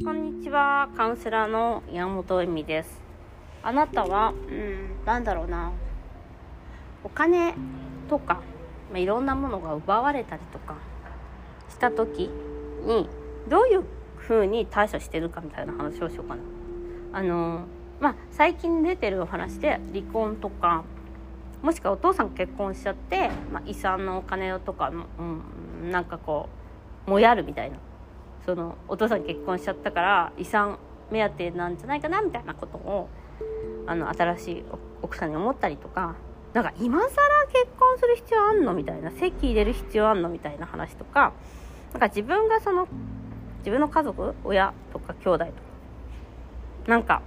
こんにちは、カウンセラーの山本恵美です。あなたは、うん、なんだろうな、お金とか、まあ、いろんなものが奪われたりとかした時に、どういう風に対処してるかみたいな話をしようかな。あの、まあ、最近出てるお話で、離婚とか、もしくはお父さん結婚しちゃって、まあ、遺産のお金とか、うん、なんかこう、もやるみたいな。そのお父さん結婚しちゃったから遺産目当てなんじゃないかなみたいなことをあの新しい奥さんに思ったりとかなんか今更結婚する必要あんのみたいな籍入れる必要あんのみたいな話とかなんか自分がその自分の家族親とか兄弟とかなんか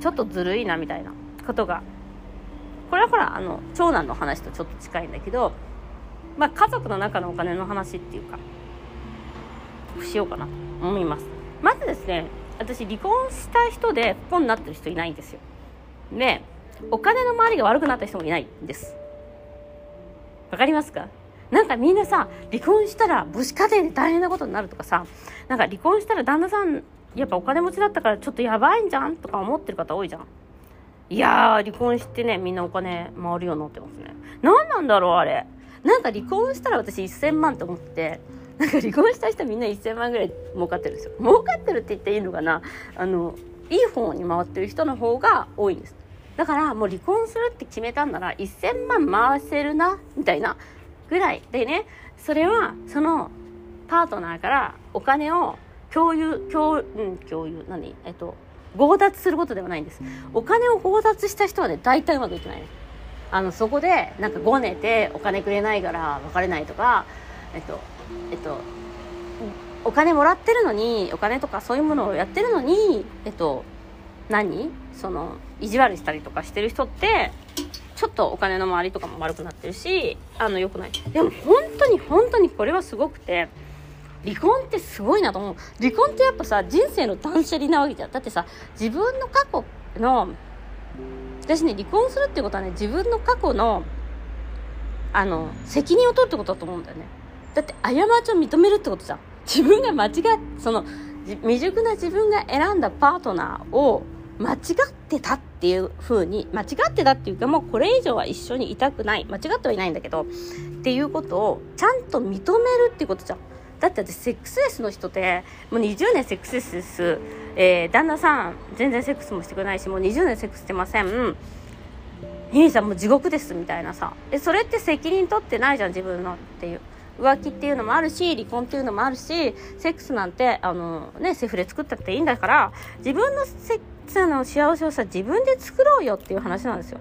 ちょっとずるいなみたいなことがこれはほらあの長男の話とちょっと近いんだけど、まあ、家族の中のお金の話っていうかしようかなと思います。まずですね私離婚した人で不幸になってる人いないんですよ。でお金の周りが悪くなった人もいないんです。わかりますか？なんかみんなさ離婚したら母子家庭で大変なことになるとかさなんか離婚したら旦那さんやっぱお金持ちだったからちょっとやばいんじゃんとか思ってる方多いじゃん。いやー離婚してねみんなお金回るようになってますね。何なんだろうあれ。なんか離婚したら私1000万って思ってなんか離婚した人みんな1000万ぐらい儲かってるんですよ。儲かってるって言っていいのかな？あのいい方に回ってる人の方が多いんです。だからもう離婚するって決めたんなら1000万回せるなみたいなぐらいでねそれはそのパートナーからお金を共有共,、うん、共有何？えっと強奪することではないんです。お金を強奪した人はね大体うまくいってないねあのそこでなんかごねてお金くれないから別れないとかえっとえっとお金もらってるのにお金とかそういうものをやってるのにえっと何？その意地悪したりとかしてる人ってちょっとお金の周りとかも悪くなってるしあの良くない。でも本当に本当にこれはすごくて離婚ってすごいなと思う。離婚ってやっぱさ人生の断捨離なわけじゃん。だってさ自分の過去の私ね離婚するってことはね自分の過去のあの責任を取るってことだと思うんだよね。だって過ちを認めるってことじゃん。自分が間違っその未熟な自分が選んだパートナーを間違ってたっていう風に間違ってたっていうかもうこれ以上は一緒にいたくない。間違ってはいないんだけどっていうことをちゃんと認めるっていうことじゃん。だって私セックスレスの人ってもう20年セックスレスです、えー、旦那さん全然セックスもしてくれないしもう20年セックスしてません。ヒミさんもう地獄ですみたいなさ。えそれって責任取ってないじゃん自分のっていう。浮気っていうのもあるし離婚っていうのもあるしセックスなんてあの、ね、セフレ作ったっていいんだから自分のセックスの幸せをさ自分で作ろうよっていう話なんですよ。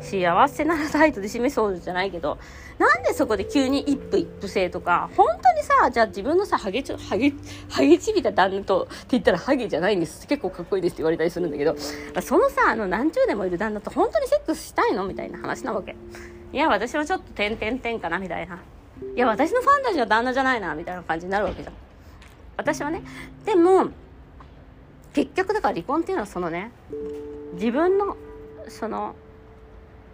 幸せなら態度で示そうじゃないけどなんでそこで急に一夫一夫制とか本当にさじゃあ自分のさハゲちハゲハゲちびた旦那とって言ったらハゲじゃないんです。結構かっこいいですって言われたりするんだけどそのさあの何十年もいる旦那と本当にセックスしたいのみたいな話なわけ。いや私はちょっと点々点かなみたいな。いや私のファンタジーは旦那じゃないなみたいな感じになるわけじゃん。私はね。でも結局だから離婚っていうのはそのね自分のその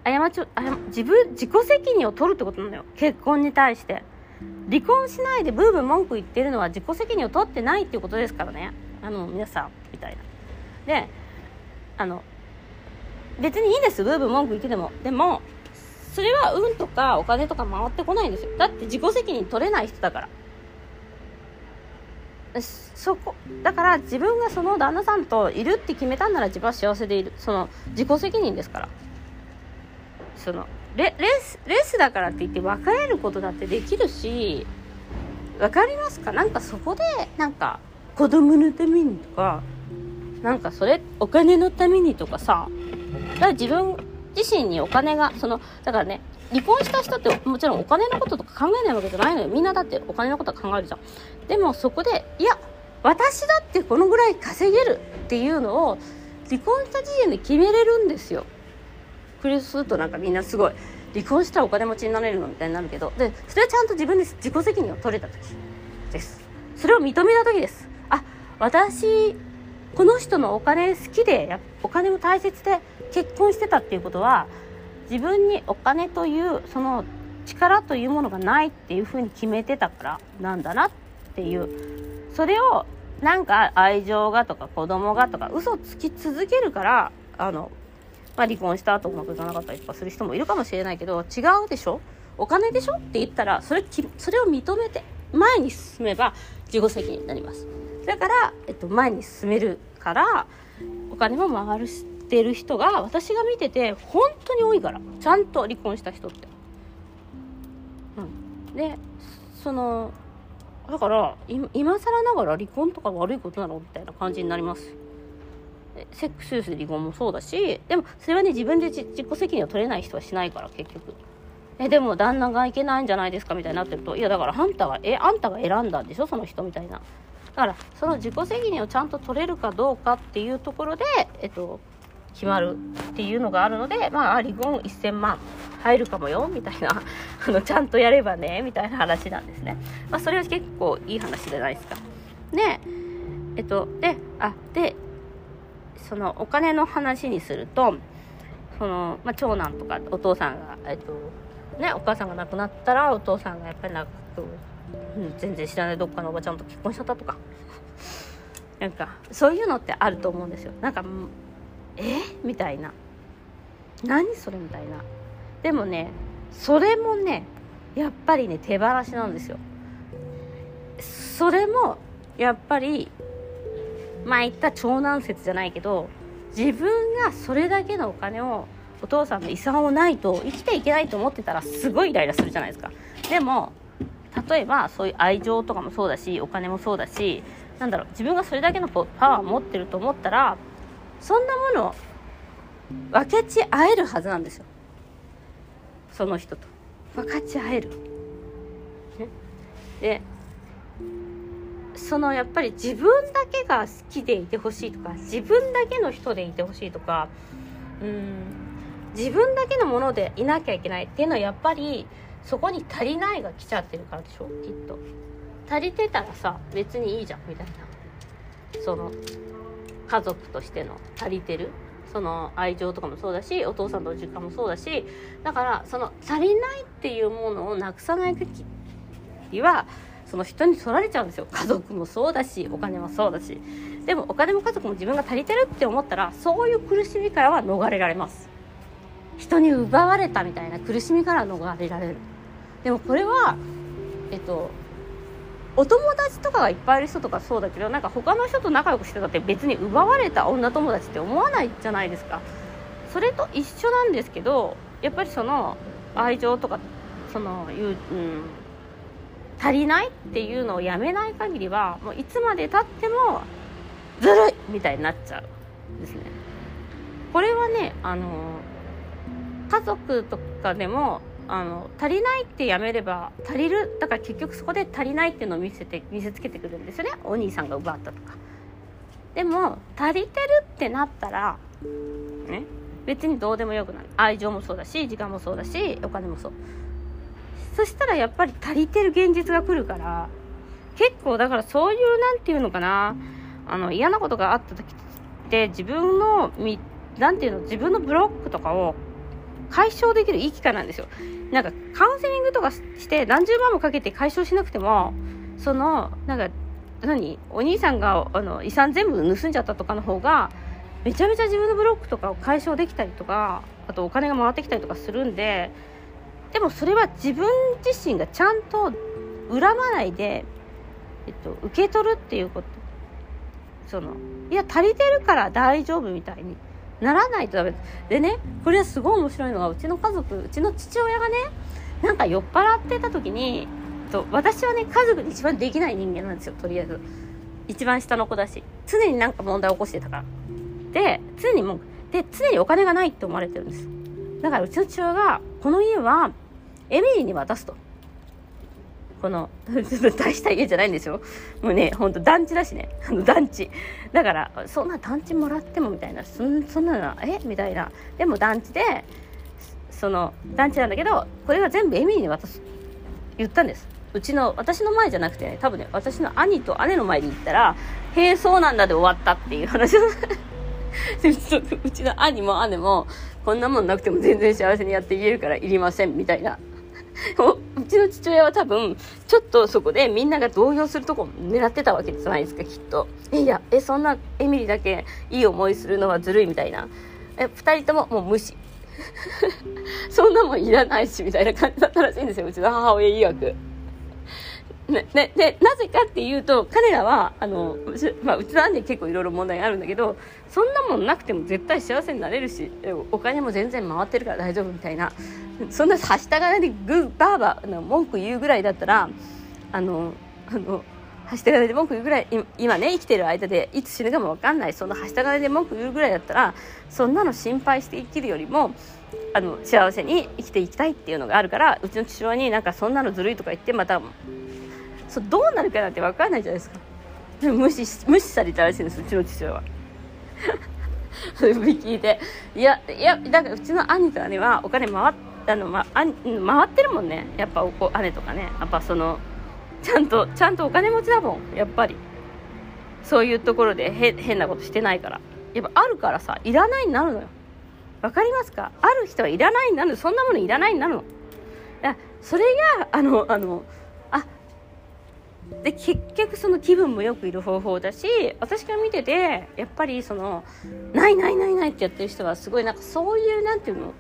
過ちを自分自己責任を取るってことなんだよ。結婚に対して。離婚しないでブーブー文句言ってるのは自己責任を取ってないっていうことですからね。あの皆さんみたいな。であの別にいいんですブーブー文句言ってても。でもそれは運とかお金とか回ってこないんですよ。だって自己責任取れない人だから。そこだから自分がその旦那さんといるって決めたんなら自分は幸せでいる。その自己責任ですから。そのレレスレスだからって言って別れることだってできるし分かりますか？なんかそこでなんか子供のためにとかなんかそれお金のためにとかさ。だから自分自身にお金がそのだからね離婚した人ってもちろんお金のこととか考えないわけじゃないのよ。みんなだってお金のことは考えるじゃん。でもそこでいや私だってこのぐらい稼げるっていうのを離婚した時点で決めれるんですよ。クリスするとなんかみんなすごい。離婚したらお金持ちになれるのみたいになるけど。でそれはちゃんと自分で自己責任を取れた時です。それを認めた時です。あ私この人のお金好きでお金も大切で結婚してたっていうことは自分にお金というその力というものがないっていうふうに決めてたからなんだなっていうそれをなんか愛情がとか子供がとか嘘つき続けるからあの、まあ、離婚した後うまくいかなかったりとかする人もいるかもしれないけど違うでしょ？お金でしょ？って言ったらそれそれを認めて前に進めば自己責任になります。だから、えっと、前に進めるからお金も回るしてる人が私が見てて本当に多いからちゃんと離婚した人って。うん、でそのだから今更ながら離婚とか悪いことなのみたいな感じになります。セックスレスで離婚もそうだしでもそれはね自分で自己責任を取れない人はしないから結局。えでも旦那がいけないんじゃないですかみたいになってるといやだからあんたがえあんたが選んだんでしょその人みたいな。だからその自己責任をちゃんと取れるかどうかっていうところでえっと決まるっていうのがあるのでまあ離婚1000万入るかもよみたいな あのちゃんとやればねみたいな話なんですね、まあ、それは結構いい話じゃないですか。でえっとであでそのお金の話にするとその、まあ、長男とかお父さんが、えっとね、お母さんが亡くなったらお父さんがやっぱりなんか、うん、全然知らないどっかのおばちゃんと結婚しちゃったとか。なんかそういうのってあると思うんですよ。なんかえ？みたいな。何それみたいな。でもねそれもねやっぱりね手放しなんですよ。それもやっぱり前言った長男説じゃないけど自分がそれだけのお金をお父さんの遺産をないと生きていけないと思ってたらすごいイライラするじゃないですか。でも例えばそういう愛情とかもそうだしお金もそうだしなんだろう自分がそれだけのパワーを持ってると思ったらそんなもの分けち合えるはずなんですよ。その人と。分かち合える、ね、でそのやっぱり自分だけが好きでいてほしいとか自分だけの人でいてほしいとかうん自分だけのものでいなきゃいけないっていうのはやっぱりそこに足りないが来ちゃってるからでしょ？きっと。足りてたらさ別にいいじゃんみたいな。その家族としての足りてる？その愛情とかもそうだしお父さんとの時間もそうだしだからその足りないっていうものをなくさない時はその人に取られちゃうんですよ。家族もそうだしお金もそうだし。でもお金も家族も自分が足りてるって思ったらそういう苦しみからは逃れられます。人に奪われたみたいな苦しみから逃れられる。でもこれはえっとお友達とかがいっぱいいる人とかそうだけどなんか他の人と仲良くしてたって別に奪われた女友達って思わないじゃないですか。それと一緒なんですけどやっぱりその愛情とかそのいう、うん、足りないっていうのをやめない限りはもういつまでたってもずるいみたいになっちゃうんですね。これはねあの家族とかでもあの足りないってやめれば足りるだから結局そこで足りないっていうのを見せて見せつけてくるんですよね。お兄さんが奪ったとか。でも足りてるってなったらね別にどうでもよくなる。愛情もそうだし時間もそうだしお金もそう。そしたらやっぱり足りてる現実が来るから結構だからそういう何て言うのかなあの嫌なことがあった時って自分の何て言うの自分のブロックとかを解消できるいい機会なんですよ。なんかカウンセリングとかして何十万もかけて解消しなくてもそのなんか何？お兄さんがあの遺産全部盗んじゃったとかの方がめちゃめちゃ自分のブロックとかを解消できたりとかあとお金が回ってきたりとかするんででもそれは自分自身がちゃんと恨まないで、えっと、受け取るっていうこと。そのいや足りてるから大丈夫みたいに。ならないとダメ。でねこれはすごい面白いのがうちの家族うちの父親がねなんか酔っ払ってた時にと私はね家族で一番できない人間なんですよとりあえず。一番下の子だし。常になんか問題を起こしてたから。で常にもうで常にお金がないって思われてるんです。だからうちの父親がこの家はエミリーに渡すと。この、大した家じゃないんですよ。もうね、ほんと団地だしね。あの団地。だから、そんな団地もらってもみたいな、そんなの、え？みたいな。でも団地で、その、団地なんだけど、これは全部エミリーに渡す。言ったんです。うちの、私の前じゃなくてね、多分ね、私の兄と姉の前に行ったら、へえ、そうなんだで終わったっていう話 うちの兄も姉も、こんなもんなくても全然幸せにやっていけるからいりません、みたいな うちの父親は多分ちょっとそこでみんなが動揺するとこ狙ってたわけじゃないですかきっと。いやえそんなエミリーだけいい思いするのはずるいみたいな。え2人とももう無視。そんなもんいらないしみたいな感じだったらしいんですようちの母親曰く。ね、ね、で、なぜかっていうと、彼らは、あの、うち,、まあ、うちの兄結構いろいろ問題があるんだけど、そんなもんなくても絶対幸せになれるし、お金も全然回ってるから大丈夫みたいな、そんなはした金でグーバーバー文句言うぐらいだったら、あの、あの、はした金で文句言うぐらい、今ね、生きてる間でいつ死ぬかもわかんない、そのはした金で文句言うぐらいだったら、そんなの心配して生きるよりも、あの幸せに生きていきたいっていうのがあるからうちの父親になんかそんなのずるいとか言ってまたそうどうなるかなんて分かんないじゃないですか。でも無視無視されたらしいんですうちの父親は。それ聞いて。いやいやだからうちの兄と姉はお金回っあの、ま、あ回ってるもんね。やっぱお姉とかね。やっぱそのちゃんとちゃんとお金持ちだもん。やっぱり。そういうところでへ変なことしてないから。やっぱあるからさいらないになるのよ。わかりますか？ある人はいらないになるそんなものいらないになるの。それがあのあので結局その気分もよくいる方法だし私が見ててやっぱりそのないないないないってやってる人はすごいなんかそういうなんていうの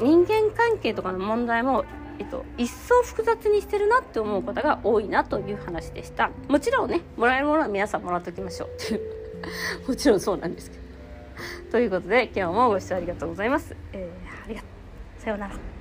人間関係とかの問題も、えっと、一層複雑にしてるなって思う方が多いなという話でした。もちろんねもらえるものは皆さんもらっておきましょうっていう。もちろんそうなんですけど。ということで今日もご視聴ありがとうございます、えー、ありがとう。さようなら。